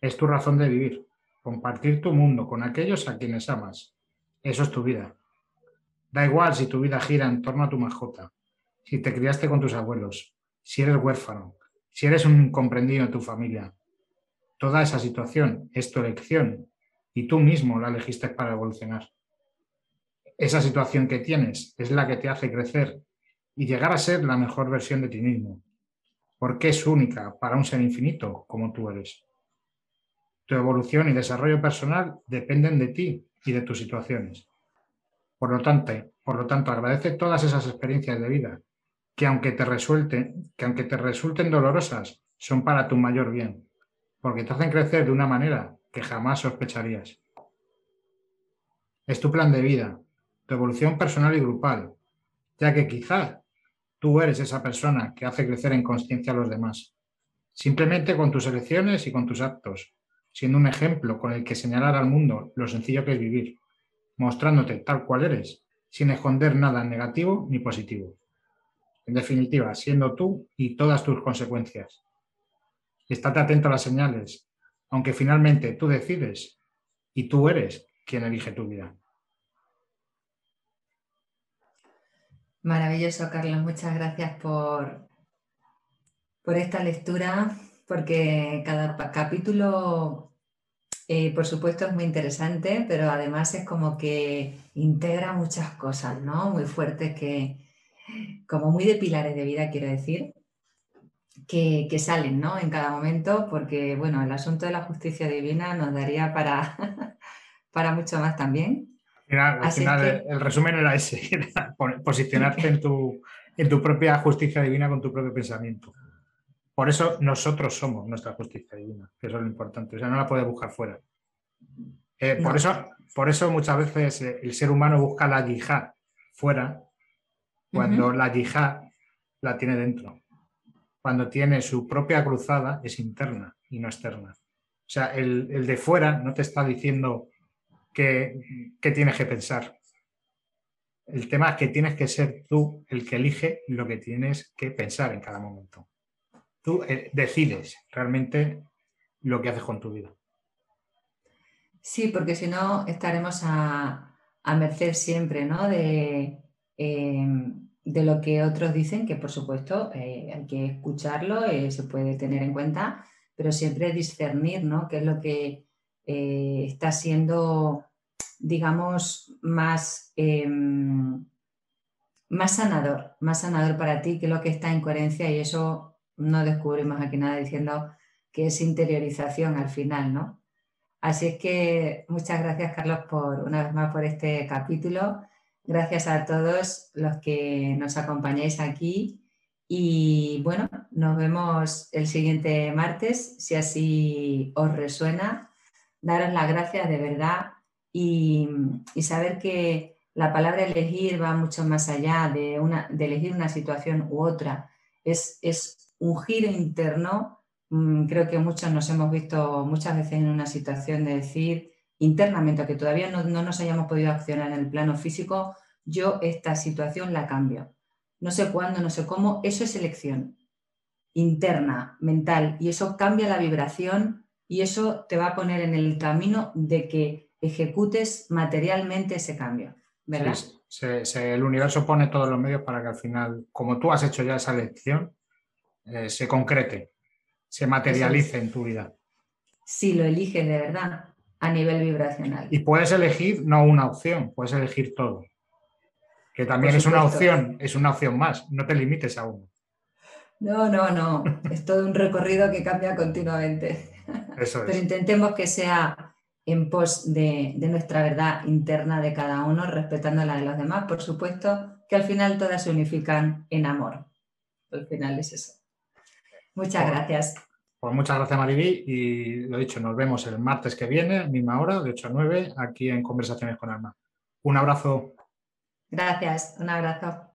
Es tu razón de vivir, compartir tu mundo con aquellos a quienes amas. Eso es tu vida. Da igual si tu vida gira en torno a tu mascota, si te criaste con tus abuelos, si eres huérfano, si eres un comprendido en tu familia, toda esa situación es tu elección y tú mismo la elegiste para evolucionar. Esa situación que tienes es la que te hace crecer y llegar a ser la mejor versión de ti mismo, porque es única para un ser infinito como tú eres. Tu evolución y desarrollo personal dependen de ti y de tus situaciones. Por lo tanto, por lo tanto agradece todas esas experiencias de vida que aunque te resulten, que aunque te resulten dolorosas, son para tu mayor bien, porque te hacen crecer de una manera que jamás sospecharías. Es tu plan de vida, tu evolución personal y grupal, ya que quizá tú eres esa persona que hace crecer en conciencia a los demás, simplemente con tus elecciones y con tus actos, siendo un ejemplo con el que señalar al mundo lo sencillo que es vivir, mostrándote tal cual eres, sin esconder nada negativo ni positivo. En definitiva, siendo tú y todas tus consecuencias. Estate atento a las señales, aunque finalmente tú decides y tú eres quien elige tu vida. Maravilloso, Carlos. Muchas gracias por, por esta lectura, porque cada capítulo, eh, por supuesto, es muy interesante, pero además es como que integra muchas cosas, ¿no? Muy fuertes que, como muy de pilares de vida, quiero decir, que, salen ¿no? en cada momento, porque bueno, el asunto de la justicia divina nos daría para, [laughs] para mucho más también. Al final, el resumen era ese, [laughs] posicionarte en tu, en tu propia justicia divina con tu propio pensamiento. Por eso nosotros somos nuestra justicia divina, que eso es lo importante. O sea, no la puedes buscar fuera. Eh, por, eso, por eso muchas veces eh, el ser humano busca la yihad fuera cuando la yihad la tiene dentro. Cuando tiene su propia cruzada es interna y no externa. O sea, el, de fuera no te está diciendo qué, tienes que pensar. El tema es que tienes que ser tú el que elige lo que tienes que pensar en cada momento. Tú eh, decides realmente lo que haces con tu vida. Sí, porque si no estaremos a, a merced siempre ¿no? de, Em, de lo que otros dicen, que por supuesto eh, hay que escucharlo, eh, se puede tener en cuenta, pero siempre discernir ¿no? qué es lo que eh, está siendo, digamos, más, em, más sanador, más sanador para ti, qué es lo que está en coherencia y eso no descubrimos aquí nada diciendo que es interiorización al final, ¿no? Así es que muchas gracias, Carlos, por una vez más por este capítulo. Gracias a todos los que nos acompañáis aquí. Y bueno, nos vemos el siguiente martes, si así os resuena. Daros las gracias de verdad y, saber que la palabra elegir va mucho más allá de, una, de elegir una situación u otra. Es, es un giro interno Mm, creo que muchos nos hemos visto muchas veces en una situación de decir internamente, que todavía no, nos hayamos podido accionar en el plano físico, yo esta situación la cambio. No sé cuándo, no sé cómo, eso es elección interna, mental, y eso cambia la vibración y eso te va a poner en el camino de que ejecutes materialmente ese cambio, ¿verdad? el universo pone todos los medios para que al final, como tú has hecho ya esa elección, eh, se concrete se materialice en tu vida. Si lo eliges de verdad a nivel vibracional. Y puedes elegir no una opción, puedes elegir todo. Que también es una opción, es una opción más, no te limites a uno. No, no, no, es todo un recorrido que cambia continuamente. Eso es. Pero intentemos que sea en pos de, de, nuestra verdad interna de cada uno, respetando la de los demás, por supuesto, que al final todas se unifican en amor. Al final es eso. Muchas gracias. Pues muchas gracias, Mariví. Y lo dicho, nos vemos el martes que viene, misma hora, de 8 a 9, aquí en Conversaciones con Alma. Un abrazo. Gracias, un abrazo.